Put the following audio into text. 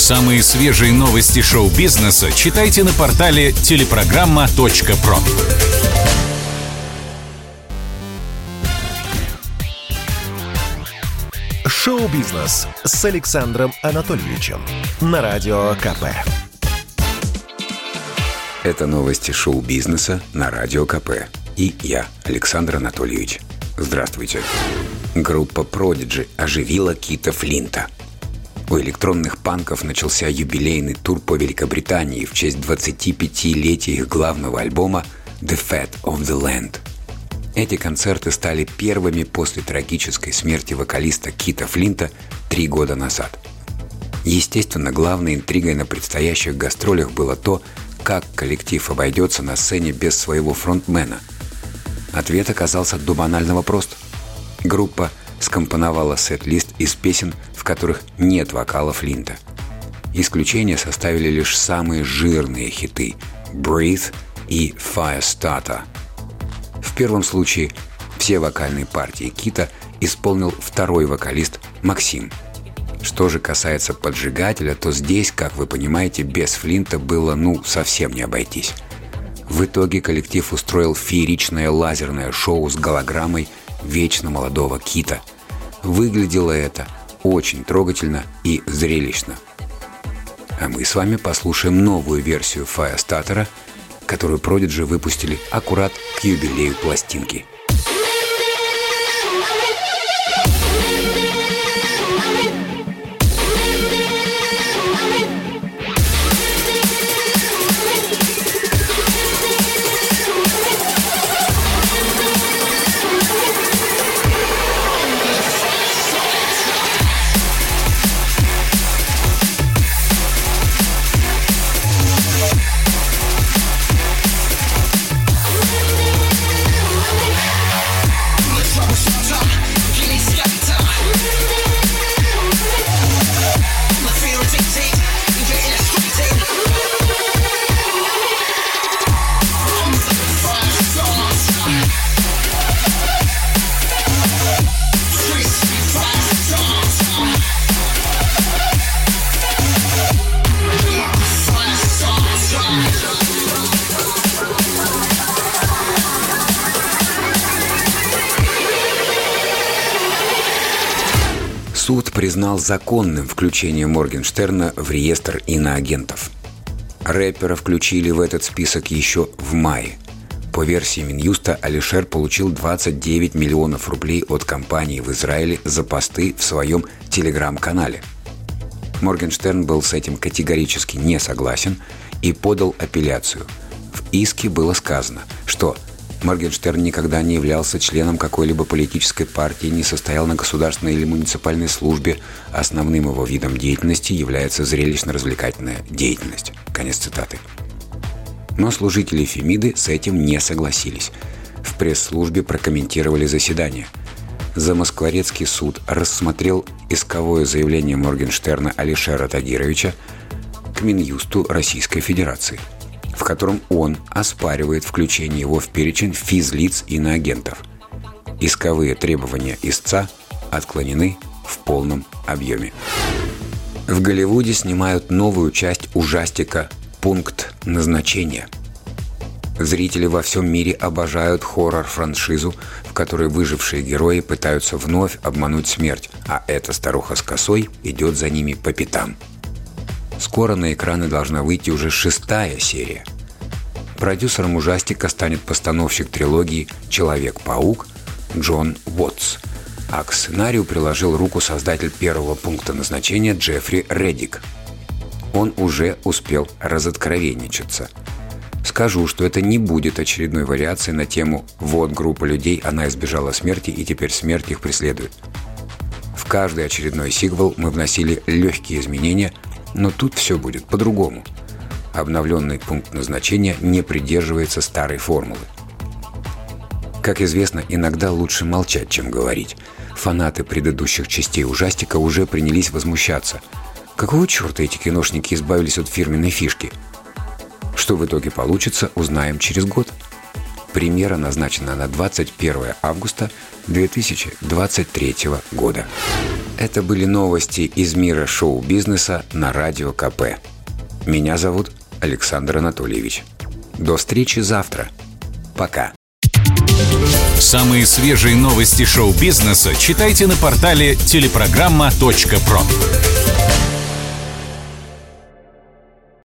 Самые свежие новости шоу-бизнеса читайте на портале телепрограмма.про. Шоу-бизнес с Александром Анатольевичем на Радио КП. Это новости шоу-бизнеса на Радио КП. И я, Александр Анатольевич. Здравствуйте. Группа Prodigy оживила Кита Флинта. У электронных панков начался юбилейный тур по Великобритании в честь 25-летия их главного альбома «The Fat of the Land». Эти концерты стали первыми после трагической смерти вокалиста Кита Флинта три года назад. Естественно, главной интригой на предстоящих гастролях было то, как коллектив обойдется на сцене без своего фронтмена. Ответ оказался до банального прост. Группа скомпоновала сет-лист из песен, в которых нет вокала Флинта. Исключение составили лишь самые жирные хиты «Breathe» и «Firestarter», в первом случае все вокальные партии Кита исполнил второй вокалист Максим. Что же касается поджигателя, то здесь, как вы понимаете, без Флинта было ну совсем не обойтись. В итоге коллектив устроил фееричное лазерное шоу с голограммой вечно молодого Кита. Выглядело это очень трогательно и зрелищно. А мы с вами послушаем новую версию Firestarter – которую Prodigy выпустили аккурат к юбилею пластинки – Суд признал законным включение Моргенштерна в реестр иноагентов. Рэпера включили в этот список еще в мае. По версии Минюста, Алишер получил 29 миллионов рублей от компании в Израиле за посты в своем телеграм-канале. Моргенштерн был с этим категорически не согласен и подал апелляцию. В иске было сказано, что – Моргенштерн никогда не являлся членом какой-либо политической партии, не состоял на государственной или муниципальной службе. Основным его видом деятельности является зрелищно-развлекательная деятельность. Конец цитаты. Но служители Фемиды с этим не согласились. В пресс-службе прокомментировали заседание. Замоскворецкий суд рассмотрел исковое заявление Моргенштерна Алишера Тагировича к Минюсту Российской Федерации – в котором он оспаривает включение его в перечень физлиц иноагентов. Исковые требования истца отклонены в полном объеме. В Голливуде снимают новую часть ужастика «Пункт назначения». Зрители во всем мире обожают хоррор-франшизу, в которой выжившие герои пытаются вновь обмануть смерть, а эта старуха с косой идет за ними по пятам – Скоро на экраны должна выйти уже шестая серия. Продюсером ужастика станет постановщик трилогии «Человек-паук» Джон Уотс, а к сценарию приложил руку создатель первого пункта назначения Джеффри Реддик. Он уже успел разоткровенничаться. Скажу, что это не будет очередной вариацией на тему «Вот группа людей, она избежала смерти, и теперь смерть их преследует». В каждый очередной сиквел мы вносили легкие изменения – но тут все будет по-другому. Обновленный пункт назначения не придерживается старой формулы. Как известно, иногда лучше молчать, чем говорить. Фанаты предыдущих частей ужастика уже принялись возмущаться. Какого черта эти киношники избавились от фирменной фишки? Что в итоге получится, узнаем через год. Премьера назначена на 21 августа 2023 года. Это были новости из мира шоу-бизнеса на Радио КП. Меня зовут Александр Анатольевич. До встречи завтра. Пока. Самые свежие новости шоу-бизнеса читайте на портале телепрограмма.про.